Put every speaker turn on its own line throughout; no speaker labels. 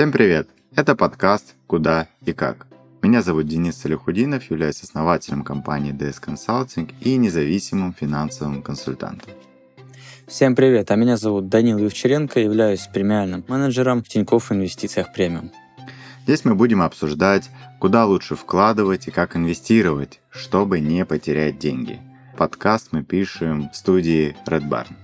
Всем привет! Это подкаст «Куда и как». Меня зовут Денис Салихудинов, являюсь основателем компании DS Consulting и независимым финансовым консультантом.
Всем привет, а меня зовут Данил Евчеренко, являюсь премиальным менеджером в Тинькофф Инвестициях Премиум.
Здесь мы будем обсуждать, куда лучше вкладывать и как инвестировать, чтобы не потерять деньги. Подкаст мы пишем в студии Red Barn.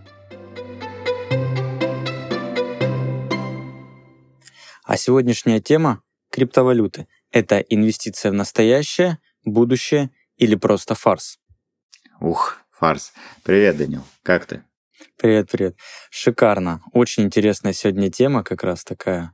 А сегодняшняя тема — криптовалюты. Это инвестиция в настоящее, будущее или просто фарс?
Ух, фарс. Привет, Данил. Как ты?
Привет, привет. Шикарно. Очень интересная сегодня тема, как раз такая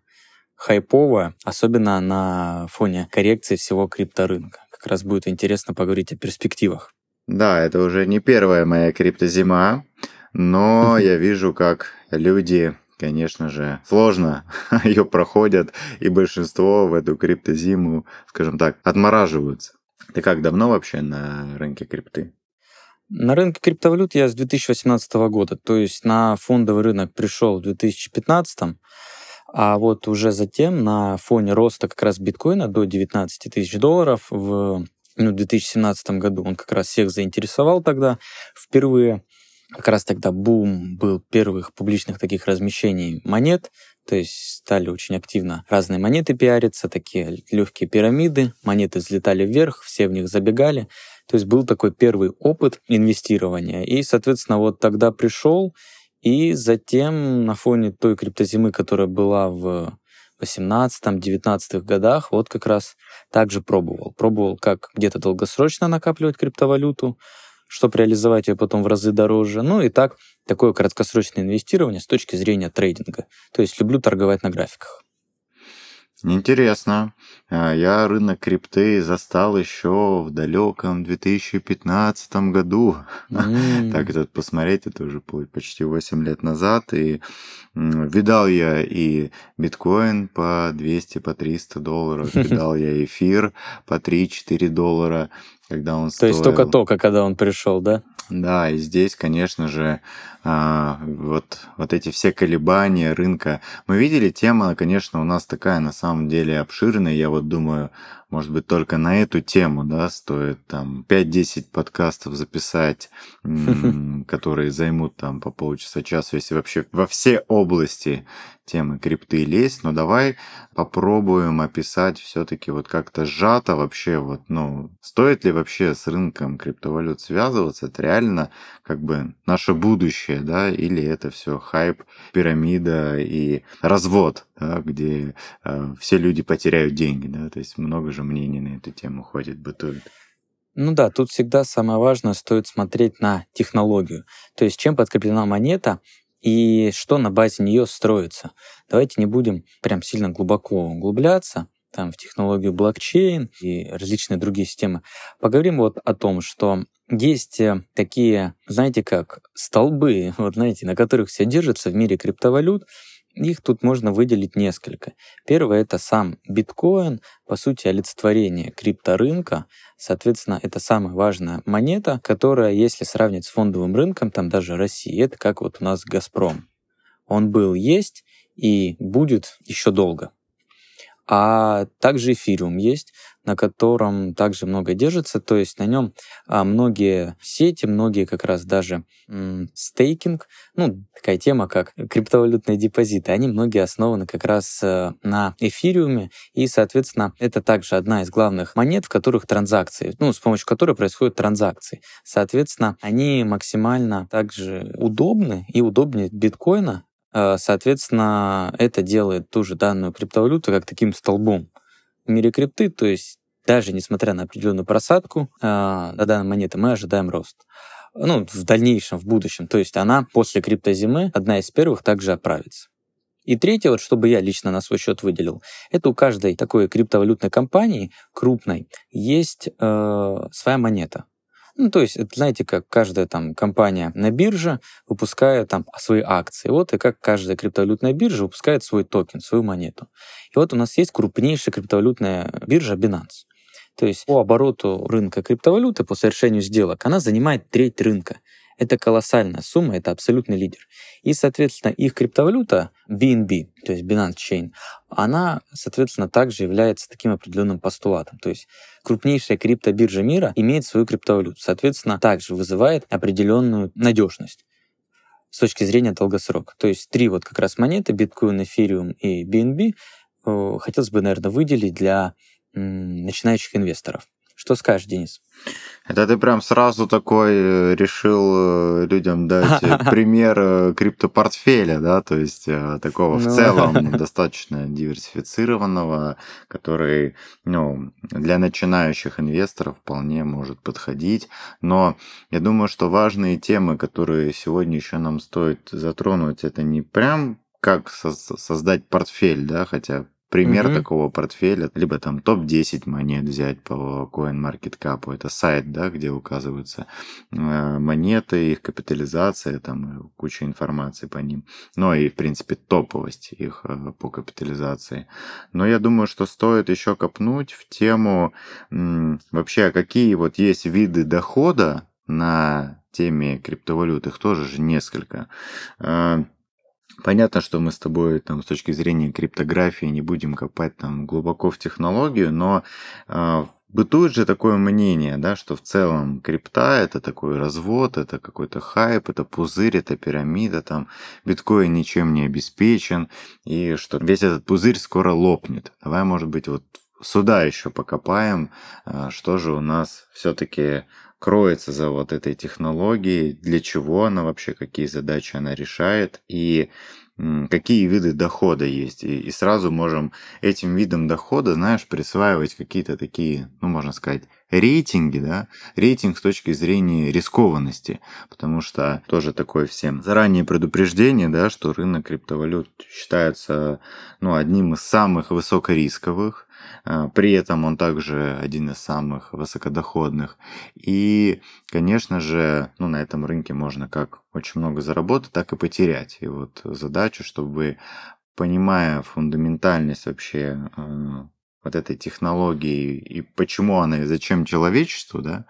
хайповая, особенно на фоне коррекции всего крипторынка. Как раз будет интересно поговорить о перспективах.
Да, это уже не первая моя криптозима, но я вижу, как люди конечно же, сложно ее проходят, и большинство в эту криптозиму, скажем так, отмораживаются. Ты как давно вообще на рынке крипты?
На рынке криптовалют я с 2018 года, то есть на фондовый рынок пришел в 2015, а вот уже затем на фоне роста как раз биткоина до 19 тысяч долларов в ну, 2017 году, он как раз всех заинтересовал тогда впервые, как раз тогда бум был первых публичных таких размещений монет, то есть стали очень активно разные монеты пиариться, такие легкие пирамиды, монеты взлетали вверх, все в них забегали. То есть был такой первый опыт инвестирования. И, соответственно, вот тогда пришел, и затем на фоне той криптозимы, которая была в 18-19 годах, вот как раз также пробовал. Пробовал, как где-то долгосрочно накапливать криптовалюту, чтобы реализовать ее потом в разы дороже. Ну и так, такое краткосрочное инвестирование с точки зрения трейдинга. То есть люблю торговать на графиках.
Интересно. А, я рынок крипты застал еще в далеком 2015 году. Mm. так этот посмотреть, это уже почти 8 лет назад. И видал я и биткоин по 200, по 300 долларов, видал я эфир по 3-4 доллара, когда он
стоил... То есть только-только, когда он пришел, да?
Да, и здесь, конечно же, а, вот, вот эти все колебания рынка. Мы видели, тема, конечно, у нас такая на самом деле обширная. Я вот думаю, может быть, только на эту тему, да, стоит там 5-10 подкастов записать, которые займут там по полчаса, час, если вообще во все области темы крипты лезть, но давай попробуем описать все-таки вот как-то сжато вообще вот, ну, стоит ли вообще с рынком криптовалют связываться, это реально как бы наше будущее, да, или это все хайп, пирамида и развод, где э, все люди потеряют деньги, да, то есть много же мнений на эту тему ходит, бытует.
Ну да, тут всегда самое важное стоит смотреть на технологию. То есть чем подкреплена монета, и что на базе нее строится. Давайте не будем прям сильно глубоко углубляться там, в технологию блокчейн и различные другие системы. Поговорим вот о том, что есть э, такие, знаете, как столбы, вот знаете, на которых все держится в мире криптовалют, их тут можно выделить несколько. Первое — это сам биткоин, по сути, олицетворение крипторынка. Соответственно, это самая важная монета, которая, если сравнить с фондовым рынком, там даже России, это как вот у нас «Газпром». Он был, есть и будет еще долго. А также эфириум есть, на котором также много держится, то есть на нем а, многие сети, многие как раз даже стейкинг, ну, такая тема, как криптовалютные депозиты, они многие основаны как раз а, на эфириуме, и, соответственно, это также одна из главных монет, в которых транзакции, ну, с помощью которой происходят транзакции. Соответственно, они максимально также удобны и удобнее биткоина, Соответственно, это делает ту же данную криптовалюту как таким столбом в мире крипты, то есть даже несмотря на определенную просадку э, на данной монеты, мы ожидаем рост. Ну, в дальнейшем, в будущем. То есть она после криптозимы, одна из первых, также отправится. И третье, вот чтобы я лично на свой счет выделил, это у каждой такой криптовалютной компании крупной есть э, своя монета. Ну, то есть, это, знаете, как каждая там компания на бирже выпускает там свои акции. Вот и как каждая криптовалютная биржа выпускает свой токен, свою монету. И вот у нас есть крупнейшая криптовалютная биржа Binance. То есть по обороту рынка криптовалюты, по совершению сделок, она занимает треть рынка. Это колоссальная сумма, это абсолютный лидер. И, соответственно, их криптовалюта BNB, то есть Binance Chain, она, соответственно, также является таким определенным постулатом. То есть крупнейшая криптобиржа мира имеет свою криптовалюту, соответственно, также вызывает определенную надежность с точки зрения долгосрока. То есть три вот как раз монеты, биткоин, эфириум и BNB, э, хотелось бы, наверное, выделить для начинающих инвесторов. Что скажешь, Денис?
Это ты прям сразу такой э, решил э, людям дать э, пример криптопортфеля, да, то есть такого в ну. целом достаточно диверсифицированного, который, ну, для начинающих инвесторов вполне может подходить. Но я думаю, что важные темы, которые сегодня еще нам стоит затронуть, это не прям как создать портфель, да, хотя пример угу. такого портфеля, либо там топ-10 монет взять по CoinMarketCap. Это сайт, да, где указываются э, монеты, их капитализация, там куча информации по ним. Ну и, в принципе, топовость их э, по капитализации. Но я думаю, что стоит еще копнуть в тему вообще, какие вот есть виды дохода на теме криптовалют. Их тоже же несколько. Понятно, что мы с тобой там с точки зрения криптографии не будем копать там глубоко в технологию, но э, бытует же такое мнение, да, что в целом крипта это такой развод, это какой-то хайп, это пузырь, это пирамида, там биткоин ничем не обеспечен, и что весь этот пузырь скоро лопнет. Давай, может быть, вот сюда еще покопаем, э, что же у нас все-таки кроется за вот этой технологией, для чего она вообще, какие задачи она решает и какие виды дохода есть. И, и сразу можем этим видам дохода, знаешь, присваивать какие-то такие, ну, можно сказать, рейтинги, да, рейтинг с точки зрения рискованности, потому что тоже такое всем заранее предупреждение, да, что рынок криптовалют считается, ну, одним из самых высокорисковых, при этом он также один из самых высокодоходных. И, конечно же, ну, на этом рынке можно как очень много заработать, так и потерять. И вот задача, чтобы понимая фундаментальность вообще а, вот этой технологии и почему она и зачем человечеству, да,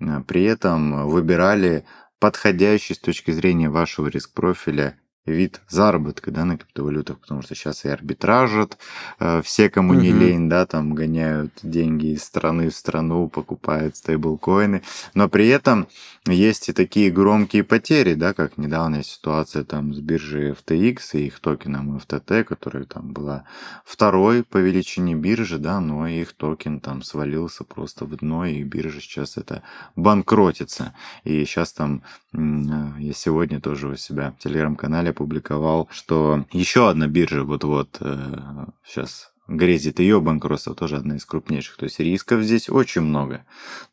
а, при этом выбирали подходящий с точки зрения вашего риск-профиля вид заработка да, на криптовалютах, потому что сейчас и арбитражат, э, все, кому не лень, да, там гоняют деньги из страны в страну, покупают стейблкоины, но при этом есть и такие громкие потери, да, как недавняя ситуация там с биржей FTX и их токеном FTT, которая там была второй по величине биржи, да, но их токен там свалился просто в дно, и биржа сейчас это банкротится. И сейчас там, я сегодня тоже у себя в телеграм-канале опубликовал, что еще одна биржа вот-вот э, сейчас грезит ее банкротство, тоже одна из крупнейших. То есть рисков здесь очень много.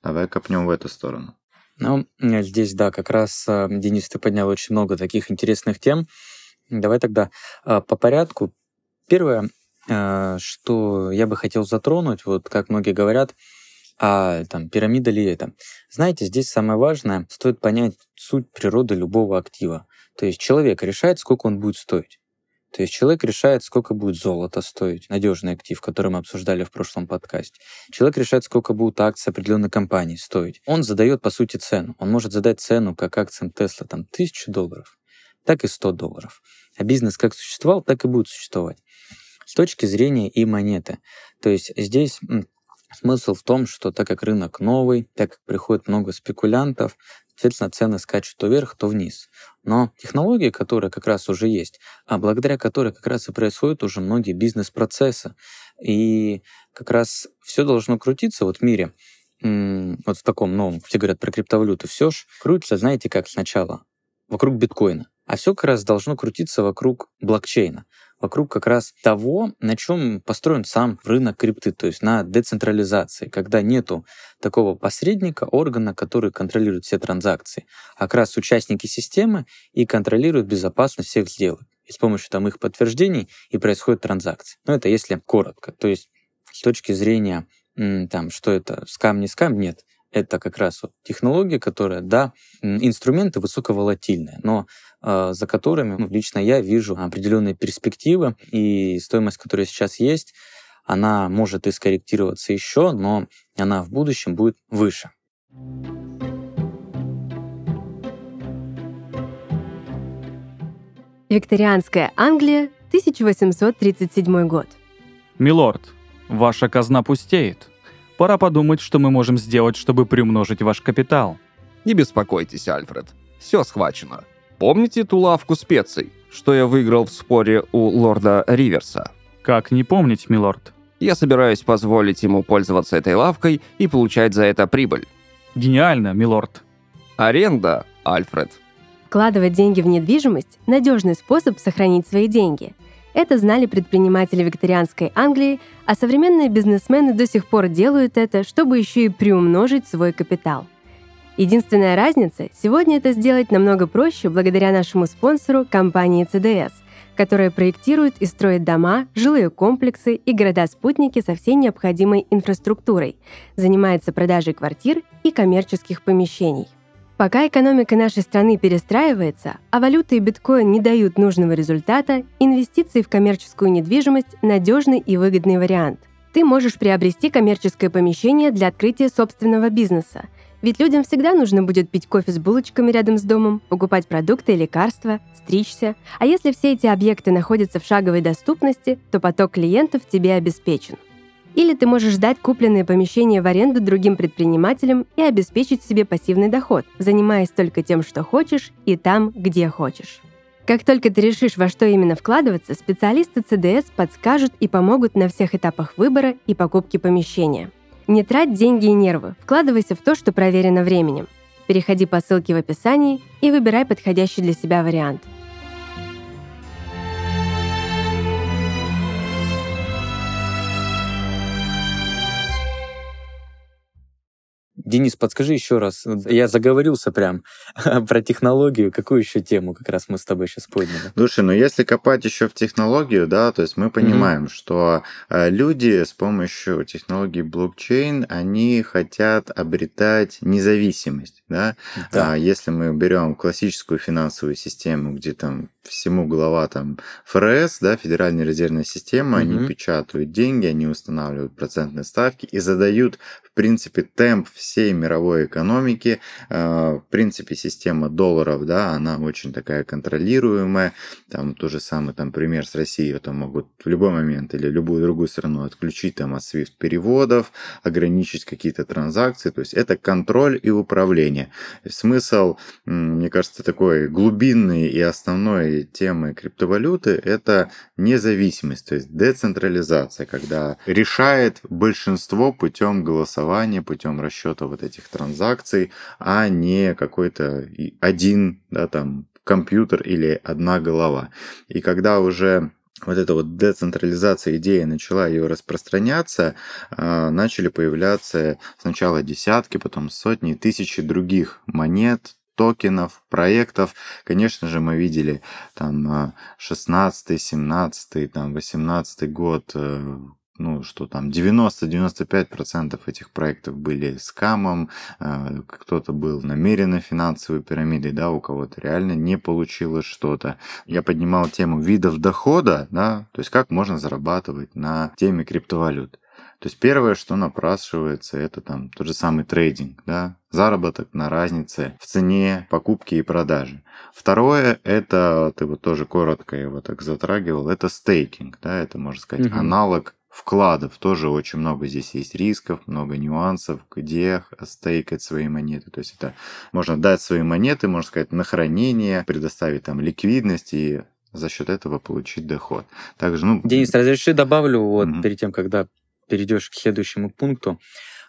Давай копнем в эту сторону.
Ну, здесь, да, как раз, э, Денис, ты поднял очень много таких интересных тем. Давай тогда э, по порядку. Первое, э, что я бы хотел затронуть, вот как многие говорят, а там пирамида ли это? Знаете, здесь самое важное, стоит понять суть природы любого актива. То есть человек решает, сколько он будет стоить. То есть человек решает, сколько будет золото стоить, надежный актив, который мы обсуждали в прошлом подкасте. Человек решает, сколько будут акции определенной компании стоить. Он задает, по сути, цену. Он может задать цену, как акциям Тесла, там, тысячу долларов, так и 100 долларов. А бизнес как существовал, так и будет существовать. С точки зрения и монеты. То есть здесь Смысл в том, что так как рынок новый, так как приходит много спекулянтов, соответственно, цены скачут то вверх, то вниз. Но технологии, которые как раз уже есть, а благодаря которой как раз и происходят уже многие бизнес-процессы, и как раз все должно крутиться вот в мире, вот в таком новом, все говорят про криптовалюту, все ж крутится, знаете, как сначала, вокруг биткоина. А все как раз должно крутиться вокруг блокчейна вокруг как раз того, на чем построен сам рынок крипты, то есть на децентрализации, когда нету такого посредника, органа, который контролирует все транзакции, а как раз участники системы и контролируют безопасность всех сделок. И с помощью там их подтверждений и происходят транзакции. Но это если коротко. То есть с точки зрения там, что это скам, не скам, нет это как раз вот технология, которая, да, инструменты высоковолатильные, но э, за которыми ну, лично я вижу определенные перспективы, и стоимость, которая сейчас есть, она может и скорректироваться еще, но она в будущем будет выше.
Викторианская Англия, 1837 год.
Милорд, ваша казна пустеет. Пора подумать, что мы можем сделать, чтобы приумножить ваш капитал.
Не беспокойтесь, Альфред. Все схвачено. Помните ту лавку специй, что я выиграл в споре у лорда Риверса?
Как не помнить, милорд?
Я собираюсь позволить ему пользоваться этой лавкой и получать за это прибыль.
Гениально, милорд.
Аренда, Альфред.
Вкладывать деньги в недвижимость – надежный способ сохранить свои деньги. Это знали предприниматели викторианской Англии, а современные бизнесмены до сих пор делают это, чтобы еще и приумножить свой капитал. Единственная разница – сегодня это сделать намного проще благодаря нашему спонсору компании CDS – которая проектирует и строит дома, жилые комплексы и города-спутники со всей необходимой инфраструктурой, занимается продажей квартир и коммерческих помещений. Пока экономика нашей страны перестраивается, а валюта и биткоин не дают нужного результата, инвестиции в коммерческую недвижимость – надежный и выгодный вариант. Ты можешь приобрести коммерческое помещение для открытия собственного бизнеса – ведь людям всегда нужно будет пить кофе с булочками рядом с домом, покупать продукты и лекарства, стричься. А если все эти объекты находятся в шаговой доступности, то поток клиентов тебе обеспечен. Или ты можешь сдать купленные помещения в аренду другим предпринимателям и обеспечить себе пассивный доход, занимаясь только тем, что хочешь, и там, где хочешь. Как только ты решишь, во что именно вкладываться, специалисты CDS подскажут и помогут на всех этапах выбора и покупки помещения – не трать деньги и нервы, вкладывайся в то, что проверено временем. Переходи по ссылке в описании и выбирай подходящий для себя вариант –
Денис, подскажи еще раз. Я заговорился прям про технологию. Какую еще тему как раз мы с тобой сейчас подняли?
Слушай, ну если копать еще в технологию, да, то есть мы понимаем, mm-hmm. что э, люди с помощью технологии блокчейн, они хотят обретать независимость, да. да. А если мы берем классическую финансовую систему, где там всему глава там ФРС, да, Федеральная резервная система, mm-hmm. они печатают деньги, они устанавливают процентные ставки и задают, в принципе, темп всей мировой экономики. Э, в принципе, система долларов, да, она очень такая контролируемая. Там то же самое, там, пример с Россией, это могут в любой момент или любую другую страну отключить там от SWIFT переводов, ограничить какие-то транзакции. То есть это контроль и управление. Смысл, мне кажется, такой глубинный и основной темы криптовалюты – это независимость, то есть децентрализация, когда решает большинство путем голосования, путем расчета вот этих транзакций, а не какой-то один, да, там, компьютер или одна голова. И когда уже вот эта вот децентрализация идеи начала ее распространяться, а, начали появляться сначала десятки, потом сотни, тысячи других монет, токенов, проектов. Конечно же, мы видели там 16, 17, там 18 год, э, ну, что там 90-95% этих проектов были скамом, э, кто-то был намеренно финансовой пирамидой, да, у кого-то реально не получилось что-то. Я поднимал тему видов дохода, да, то есть как можно зарабатывать на теме криптовалют. То есть первое, что напрашивается, это там тот же самый трейдинг, да, заработок на разнице в цене покупки и продажи. Второе, это, ты вот тоже коротко его так затрагивал, это стейкинг, да, это, можно сказать, угу. аналог вкладов тоже очень много здесь есть рисков, много нюансов, где стейкать свои монеты. То есть это можно дать свои монеты, можно сказать, на хранение, предоставить там ликвидность и за счет этого получить доход. Также, ну...
Денис, разреши добавлю, вот mm-hmm. перед тем, когда перейдешь к следующему пункту.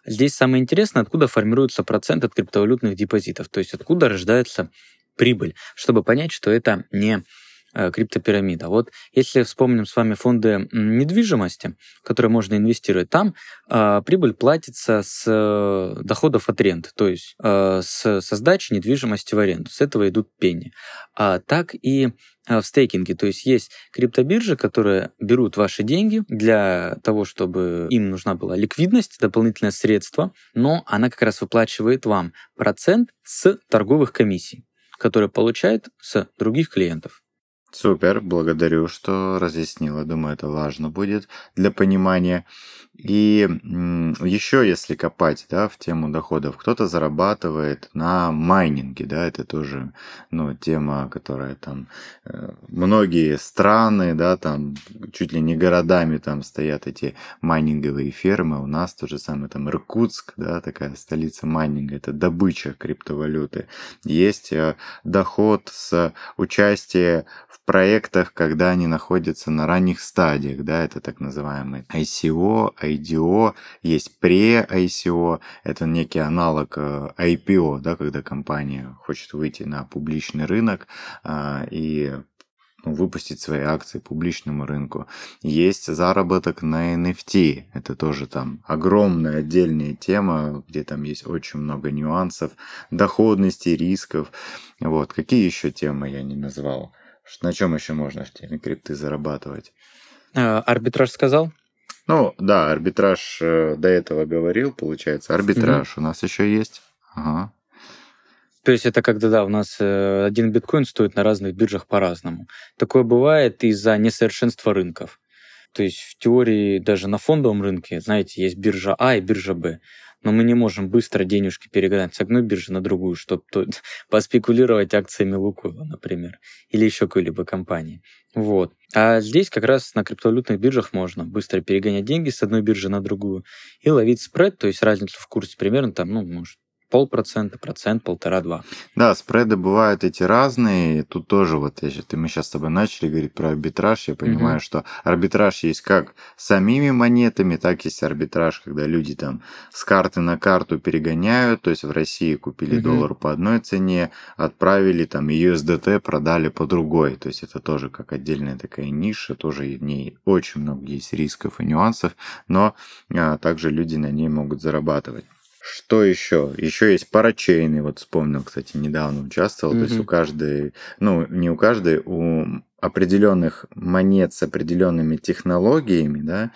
Здесь самое интересное, откуда формируется процент от криптовалютных депозитов, то есть откуда рождается прибыль, чтобы понять, что это не Э, криптопирамида. Вот если вспомним с вами фонды недвижимости, которые можно инвестировать, там э, прибыль платится с э, доходов от рент, то есть э, с, со сдачи недвижимости в аренду. С этого идут пени. А так и в стейкинге. То есть есть криптобиржи, которые берут ваши деньги для того, чтобы им нужна была ликвидность, дополнительное средство, но она как раз выплачивает вам процент с торговых комиссий, которые получает с других клиентов.
Супер, благодарю, что разъяснила. Думаю, это важно будет для понимания. И еще, если копать да, в тему доходов, кто-то зарабатывает на майнинге, да, это тоже ну, тема, которая там э, многие страны, да, там чуть ли не городами там стоят эти майнинговые фермы. У нас то же самое там Иркутск, да, такая столица майнинга, это добыча криптовалюты. Есть э, доход с участия в проектах, когда они находятся на ранних стадиях, да, это так называемый ICO, IDO, есть pre-ICO, это некий аналог э, IPO, да, когда компания хочет выйти на публичный рынок а, и ну, выпустить свои акции публичному рынку. Есть заработок на NFT. Это тоже там огромная отдельная тема, где там есть очень много нюансов, доходности, рисков. Вот. Какие еще темы я не назвал? На чем еще можно в теме крипты зарабатывать?
А, арбитраж сказал?
Ну, да, арбитраж э, до этого говорил, получается. Арбитраж угу. у нас еще есть. Ага.
То есть это когда, да, у нас э, один биткоин стоит на разных биржах по-разному. Такое бывает из-за несовершенства рынков. То есть в теории даже на фондовом рынке, знаете, есть биржа А и биржа Б но мы не можем быстро денежки перегнать с одной биржи на другую, чтобы поспекулировать акциями Лукойла, например, или еще какой-либо компании. Вот. А здесь как раз на криптовалютных биржах можно быстро перегонять деньги с одной биржи на другую и ловить спред, то есть разницу в курсе примерно там, ну, может, полпроцента, процент, полтора-два.
Да, спреды бывают эти разные. Тут тоже вот, если мы сейчас с тобой начали говорить про арбитраж, я понимаю, угу. что арбитраж есть как самими монетами, так есть арбитраж, когда люди там с карты на карту перегоняют, то есть в России купили угу. доллар по одной цене, отправили там USDT, продали по другой. То есть это тоже как отдельная такая ниша, тоже в ней очень много есть рисков и нюансов, но а, также люди на ней могут зарабатывать. Что еще? Еще есть парачейны. Вот вспомнил, кстати, недавно участвовал. Mm-hmm. То есть у каждой, ну, не у каждой, у определенных монет с определенными технологиями, да,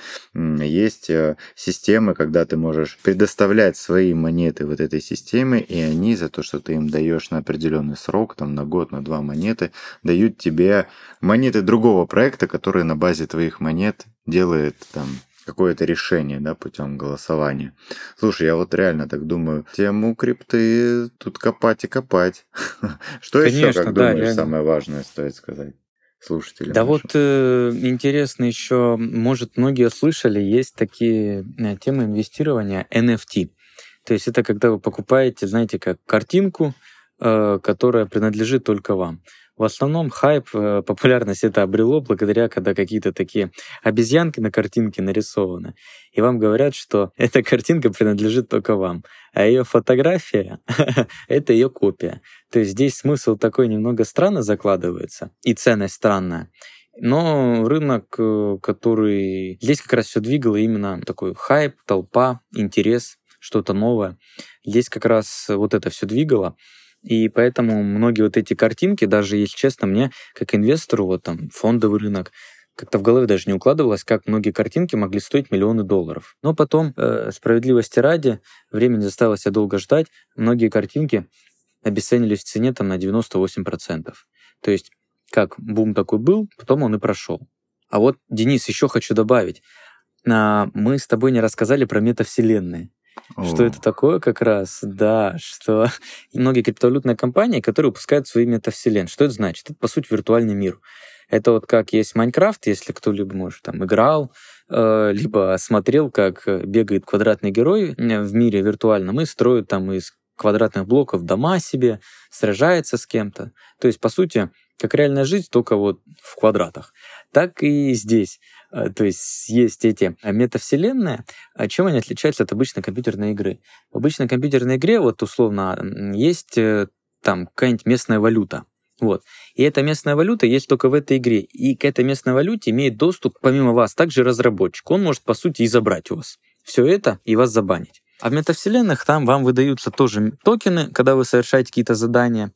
есть э, системы, когда ты можешь предоставлять свои монеты вот этой системе, и они за то, что ты им даешь на определенный срок, там на год, на два монеты, дают тебе монеты другого проекта, который на базе твоих монет делает там какое-то решение, да, путем голосования. Слушай, я вот реально так думаю, тему крипты тут копать и копать. Что еще, как думаешь, самое важное стоит сказать? слушателям.
Да вот э, интересно еще, может, многие слышали, есть такие э, темы инвестирования NFT. То есть это когда вы покупаете, знаете, как картинку, э, которая принадлежит только вам. В основном хайп, э, популярность это обрело благодаря, когда какие-то такие обезьянки на картинке нарисованы, и вам говорят, что эта картинка принадлежит только вам, а ее фотография — это ее копия. То есть здесь смысл такой немного странно закладывается, и ценность странная. Но рынок, э, который здесь как раз все двигало именно такой хайп, толпа, интерес, что-то новое. Здесь как раз вот это все двигало. И поэтому многие вот эти картинки, даже если честно, мне как инвестору, вот там фондовый рынок, как-то в голове даже не укладывалось, как многие картинки могли стоить миллионы долларов. Но потом, э, справедливости ради, время не заставило себя долго ждать, многие картинки обесценились в цене там на 98%. То есть, как бум такой был, потом он и прошел. А вот, Денис, еще хочу добавить. А, мы с тобой не рассказали про метавселенные. О. Что это такое как раз? Да, что многие криптовалютные компании, которые выпускают свои метавселенные. Что это значит? Это, по сути, виртуальный мир. Это вот как есть Майнкрафт, если кто-либо, может, там играл, э, либо смотрел, как бегает квадратный герой в мире виртуальном и строит там из квадратных блоков дома себе, сражается с кем-то. То есть, по сути, как реальная жизнь, только вот в квадратах. Так и здесь. А, то есть есть эти метавселенные. А чем они отличаются от обычной компьютерной игры? В обычной компьютерной игре, вот условно, есть э, там какая-нибудь местная валюта. Вот. И эта местная валюта есть только в этой игре. И к этой местной валюте имеет доступ, помимо вас, также разработчик. Он может, по сути, и забрать у вас все это и вас забанить. А в метавселенных там вам выдаются тоже токены, когда вы совершаете какие-то задания.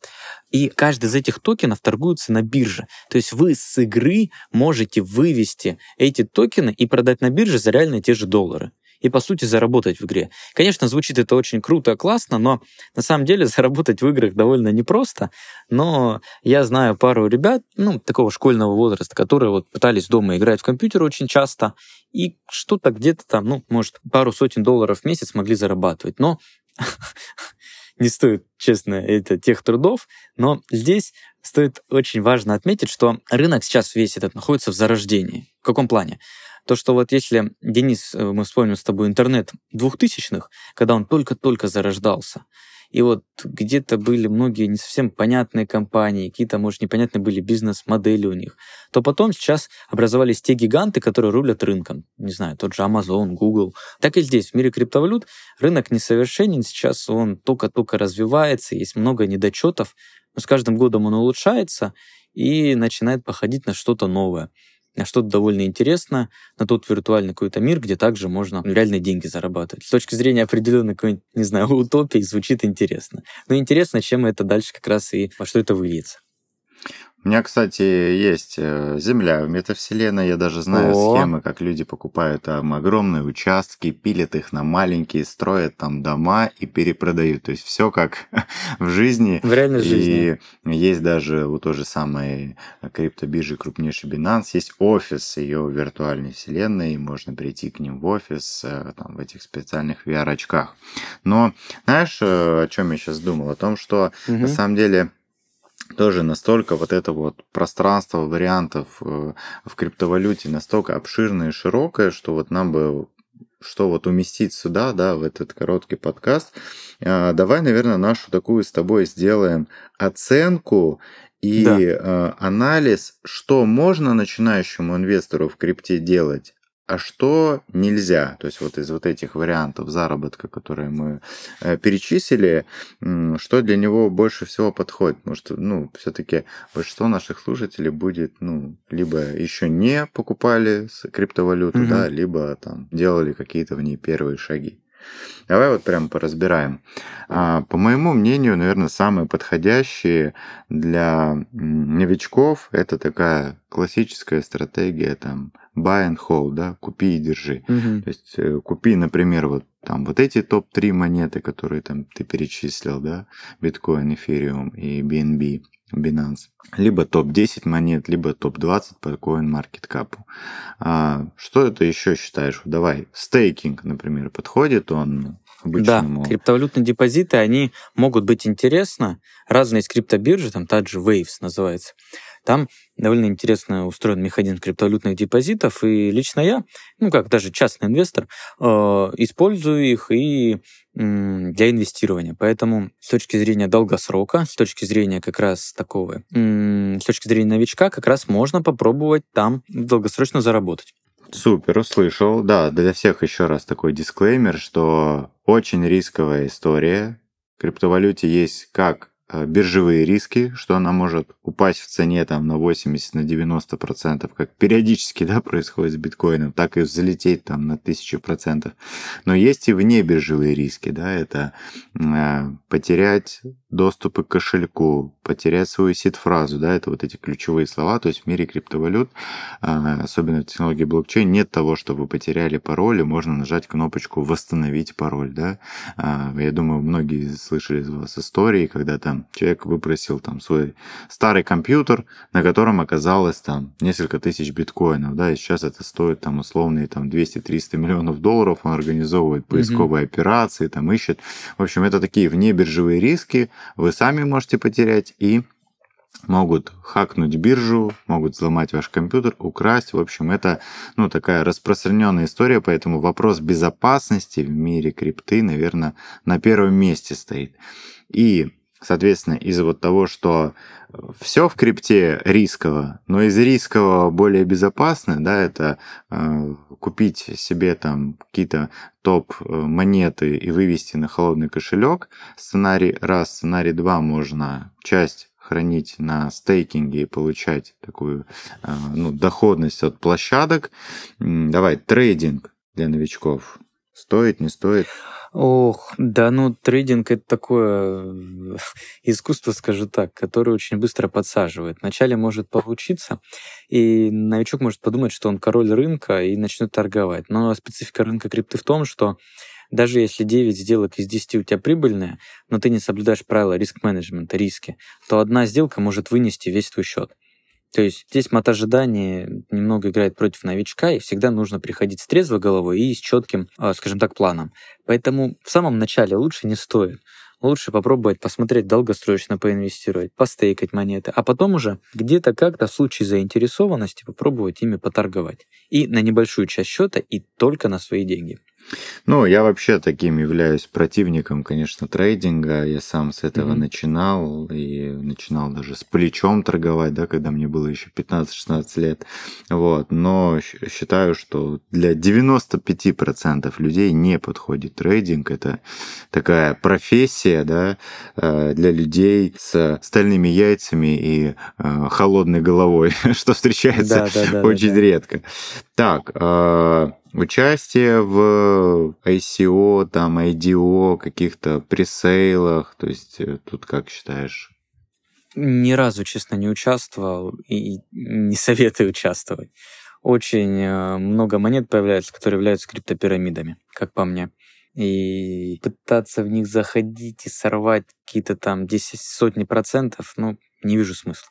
И каждый из этих токенов торгуется на бирже. То есть вы с игры можете вывести эти токены и продать на бирже за реально те же доллары. И, по сути, заработать в игре. Конечно, звучит это очень круто, классно, но на самом деле заработать в играх довольно непросто. Но я знаю пару ребят, ну, такого школьного возраста, которые вот пытались дома играть в компьютер очень часто, и что-то где-то там, ну, может, пару сотен долларов в месяц могли зарабатывать. Но не стоит, честно, это тех трудов, но здесь стоит очень важно отметить, что рынок сейчас весь этот находится в зарождении. В каком плане? То, что вот если, Денис, э, мы вспомним с тобой интернет двухтысячных, когда он только-только зарождался, и вот где-то были многие не совсем понятные компании, какие-то, может, непонятные были бизнес-модели у них, то потом сейчас образовались те гиганты, которые рулят рынком. Не знаю, тот же Amazon, Google. Так и здесь, в мире криптовалют, рынок несовершенен, сейчас он только-только развивается, есть много недочетов, но с каждым годом он улучшается и начинает походить на что-то новое что-то довольно интересное, на тот виртуальный какой-то мир, где также можно реальные деньги зарабатывать. С точки зрения определенной какой-нибудь, не знаю, утопии звучит интересно. Но интересно, чем это дальше как раз и во что это выльется.
У меня, кстати, есть э, земля в метавселенной. Я даже знаю
О.
схемы, как люди покупают там огромные участки, пилят их на маленькие, строят там дома и перепродают. То есть все как в жизни.
В реальной жизни.
И есть даже у той же самой криптобиржи крупнейший Binance, есть офис ее виртуальной вселенной, и можно прийти к ним в офис э, там, в этих специальных VR-очках. Но знаешь, э, о чем я сейчас думал? О том, что
Мгм.
на самом деле тоже настолько вот это вот пространство вариантов э, в криптовалюте настолько обширное и широкое, что вот нам бы что вот уместить сюда, да, в этот короткий подкаст. А, Давай, наверное, нашу такую с тобой сделаем оценку и
Да.
э, анализ, что можно начинающему инвестору в крипте делать, а что нельзя. То есть вот из вот этих вариантов заработка, которые мы э, перечислили, что для него больше всего подходит. Потому что, ну, все-таки большинство наших слушателей будет, ну, либо еще не покупали криптовалюту,
Мгм.
да, либо там делали какие-то в ней первые шаги. Давай вот прям поразбираем. А, По моему мнению, наверное, самые подходящие для новичков это такая классическая стратегия там buy and hold, да, купи и держи.
Мгм.
То есть э, купи, например, вот там вот эти топ-3 монеты, которые там ты перечислил, да, биткоин, эфириум и BNB, Binance. Либо топ-10 монет, либо топ-20 по CoinMarketCap. А, что это еще считаешь? Давай, стейкинг, например, подходит он обычному?
Да, криптовалютные депозиты, они могут быть интересны. Разные из криптобиржи, там та же Waves называется. Там довольно интересно устроен механизм криптовалютных депозитов, и лично я, ну как даже частный инвестор, э, использую их и для инвестирования. Поэтому с точки зрения долгосрока, с точки зрения как раз такого, с точки зрения новичка, как раз можно попробовать там долгосрочно заработать.
Супер, услышал. Да, для всех еще раз такой дисклеймер, что очень рисковая история. В криптовалюте есть как биржевые риски, что она может упасть в цене там на 80, на 90 процентов, как периодически да, происходит с биткоином, так и взлететь там на 1000 процентов. Но есть и вне биржевые риски, да, это э, потерять доступы к кошельку, потерять свою сид-фразу, да, это вот эти ключевые слова, то есть в мире криптовалют а, особенно в технологии блокчейн, нет того, что вы потеряли пароль, и можно нажать кнопочку «Восстановить пароль». Да? А, Я думаю, многие слышали из вас истории, когда там человек выпросил там свой старый компьютер, на котором оказалось там несколько тысяч биткоинов, да, и сейчас это стоит там условные там 200-300 миллионов долларов, он организовывает поисковые операции, там ищет. В общем, это такие внебиржевые риски, вы сами можете потерять и могут хакнуть биржу, могут взломать ваш компьютер, украсть. В общем, это ну, такая распространенная история, поэтому вопрос безопасности в мире крипты, наверное, на первом месте стоит. И, соответственно, из-за вот того, что все в крипте рисково, но из рискового более безопасно, да, это э, купить себе там какие-то топ монеты и вывести на холодный кошелек. Сценарий раз, сценарий два можно часть хранить на стейкинге и получать такую э, ну, доходность от площадок. Давай, трейдинг для новичков. Стоит, не стоит?
Ох, да ну трейдинг это такое э, искусство, скажу так, которое очень быстро подсаживает. Вначале может получиться, и новичок может подумать, что он король рынка и начнет торговать. Но специфика рынка крипты в том, что даже если 9 сделок из 10 у тебя прибыльные, но ты не соблюдаешь правила риск-менеджмента, риски, то одна сделка может вынести весь твой счет. То есть здесь мат ожидания немного играет против новичка, и всегда нужно приходить с трезвой головой и с четким, а, скажем так, планом. Поэтому в самом начале лучше не стоит. Лучше попробовать посмотреть долгосрочно поинвестировать, постейкать монеты, а потом уже где-то как-то в случае заинтересованности попробовать ими поторговать. И на небольшую часть счета, и только на свои деньги.
Ну, я вообще таким являюсь противником, конечно, трейдинга. Я сам с этого mm-hmm. начинал, и начинал даже с плечом торговать, да, когда мне было еще 15-16 лет. Вот. Но считаю, что для 95% людей не подходит трейдинг. Это такая профессия, да, э, для людей с стальными яйцами и э, холодной головой, что встречается да, да, да, очень редко. Так, э, участие в ICO, там, IDO, каких-то пресейлах, то есть тут как считаешь?
Ни разу, честно, не участвовал и не советую участвовать. Очень э, много монет появляется, которые являются криптопирамидами, как по мне. И пытаться в них заходить и сорвать какие-то там 10 сотни процентов, ну, не вижу смысла.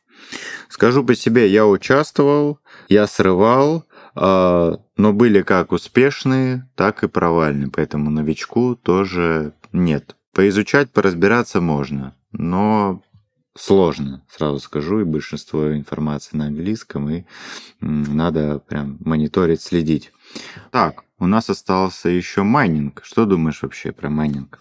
Скажу по себе, я участвовал, я срывал, а, но были как успешные, так и провальные, поэтому новичку тоже нет. Поизучать, поразбираться можно, но сложно, сразу скажу, и большинство информации на английском, и надо прям мониторить, следить. Так, у нас остался еще майнинг. Что думаешь вообще про майнинг?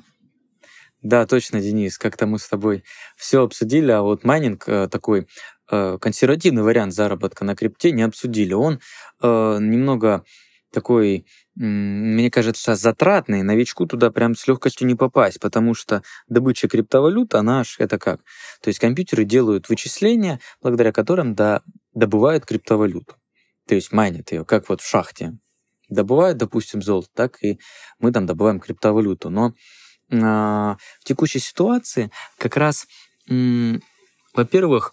Да, точно, Денис, как-то мы с тобой все обсудили, а вот майнинг э, такой Э, консервативный вариант заработка на крипте не обсудили. Он э, немного такой, мне кажется, затратный, новичку туда прям с легкостью не попасть, потому что добыча криптовалют, она ж это как? То есть компьютеры делают вычисления, благодаря которым да, добывают криптовалюту. То есть майнят ее, как вот в шахте. Добывают, допустим, золото, так и мы там добываем криптовалюту. Но э, в текущей ситуации как раз, э, во-первых,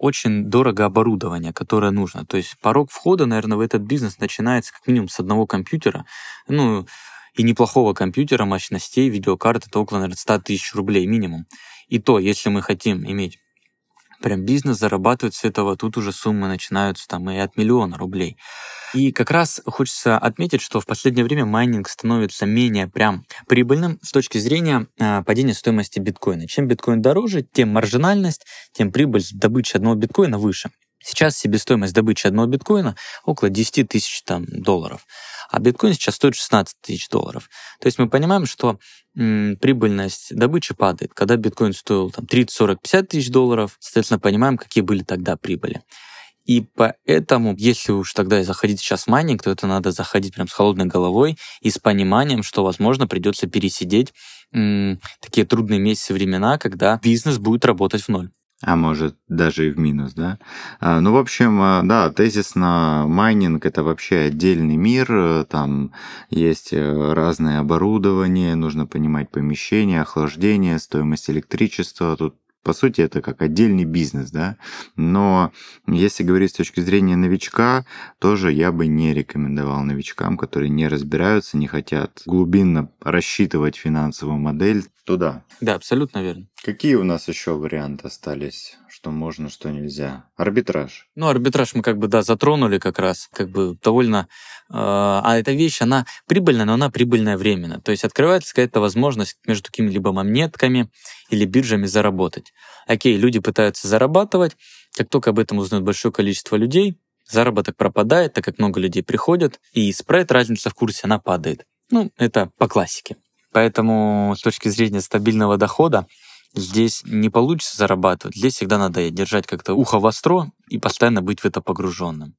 очень дорого оборудование, которое нужно. То есть порог входа, наверное, в этот бизнес начинается как минимум с одного компьютера, ну, и неплохого компьютера, мощностей, видеокарт, это около, наверное, 100 тысяч рублей минимум. И то, если мы хотим иметь прям бизнес, зарабатывать с этого, тут уже суммы начинаются там и от миллиона рублей. И как раз хочется отметить, что в последнее время майнинг становится менее прям прибыльным с точки зрения э, падения стоимости биткоина. Чем биткоин дороже, тем маржинальность, тем прибыль добычи одного биткоина выше. Сейчас себестоимость добычи одного биткоина около 10 тысяч там, долларов а биткоин сейчас стоит 16 тысяч долларов. То есть мы понимаем, что м, прибыльность добычи падает. Когда биткоин стоил там, 30, 40, 50 тысяч долларов, соответственно, понимаем, какие были тогда прибыли. И поэтому, если уж тогда заходить сейчас в майнинг, то это надо заходить прям с холодной головой и с пониманием, что, возможно, придется пересидеть м, такие трудные месяцы времена, когда бизнес будет работать в ноль
а может даже и в минус, да. А, ну, в общем, а, да, тезисно майнинг это вообще отдельный мир, там есть э, разное оборудование, нужно понимать помещение, охлаждение, стоимость электричества, тут по сути, это как отдельный бизнес, да. Но если говорить с точки зрения новичка, тоже я бы не рекомендовал новичкам, которые не разбираются, не хотят глубинно рассчитывать финансовую модель, туда.
Да, абсолютно верно.
Какие у нас еще варианты остались? Что можно, что нельзя? Арбитраж.
Ну, арбитраж мы как бы, да, затронули как раз, как бы довольно... Э, а эта вещь, она прибыльная, но она прибыльная временно. То есть открывается какая-то возможность между какими-либо монетками или биржами заработать. Окей, люди пытаются зарабатывать, как только об этом узнает большое количество людей, заработок пропадает, так как много людей приходят, и спред, разница в курсе, она падает. Ну, это по классике. Поэтому с точки зрения стабильного дохода здесь не получится зарабатывать. Здесь всегда надо держать как-то ухо востро и постоянно быть в это погруженным.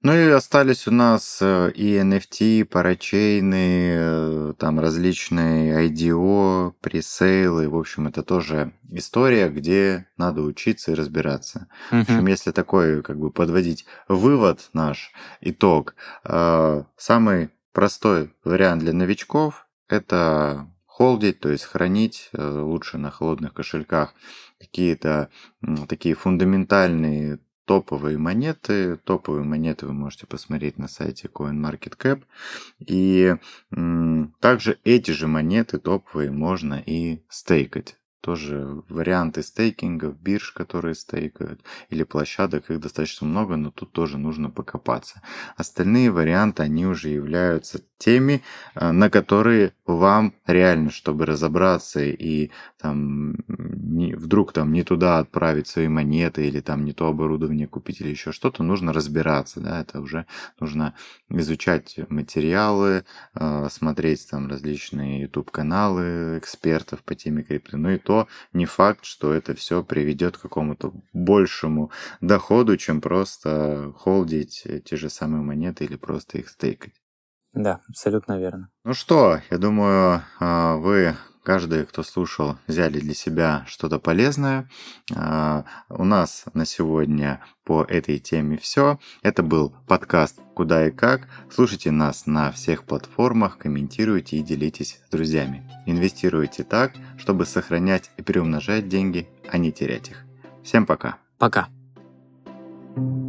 Ну и остались у нас э, и NFT, парачейны, э, там различные IDO, пресейлы. В общем, это тоже история, где надо учиться и разбираться. Uh-huh. В общем, если такой, как бы, подводить вывод наш, итог, э, самый простой вариант для новичков – это холдить, то есть хранить э, лучше на холодных кошельках какие-то такие фундаментальные топовые монеты. Топовые монеты вы можете посмотреть на сайте CoinMarketCap. И также эти же монеты топовые можно и стейкать тоже варианты стейкингов, бирж, которые стейкают, или площадок, их достаточно много, но тут тоже нужно покопаться. Остальные варианты, они уже являются теми, э, на которые вам реально, чтобы разобраться и там не, вдруг там не туда отправить свои монеты или там не то оборудование купить или еще что-то, нужно разбираться, да, это уже нужно изучать материалы, э, смотреть там различные YouTube-каналы экспертов по теме крипты, ну и то не факт, что это все приведет к какому-то большему доходу, чем просто холдить те же самые монеты или просто их стейкать.
Да, абсолютно верно.
Ну что, я думаю, а, вы каждый, кто слушал, взяли для себя что-то полезное. А, у нас на сегодня по этой теме все. Это был подкаст «Куда и как». Слушайте нас на всех платформах, комментируйте и делитесь с друзьями. Инвестируйте так, чтобы сохранять и приумножать деньги, а не терять их. Всем пока.
Пока.
thank you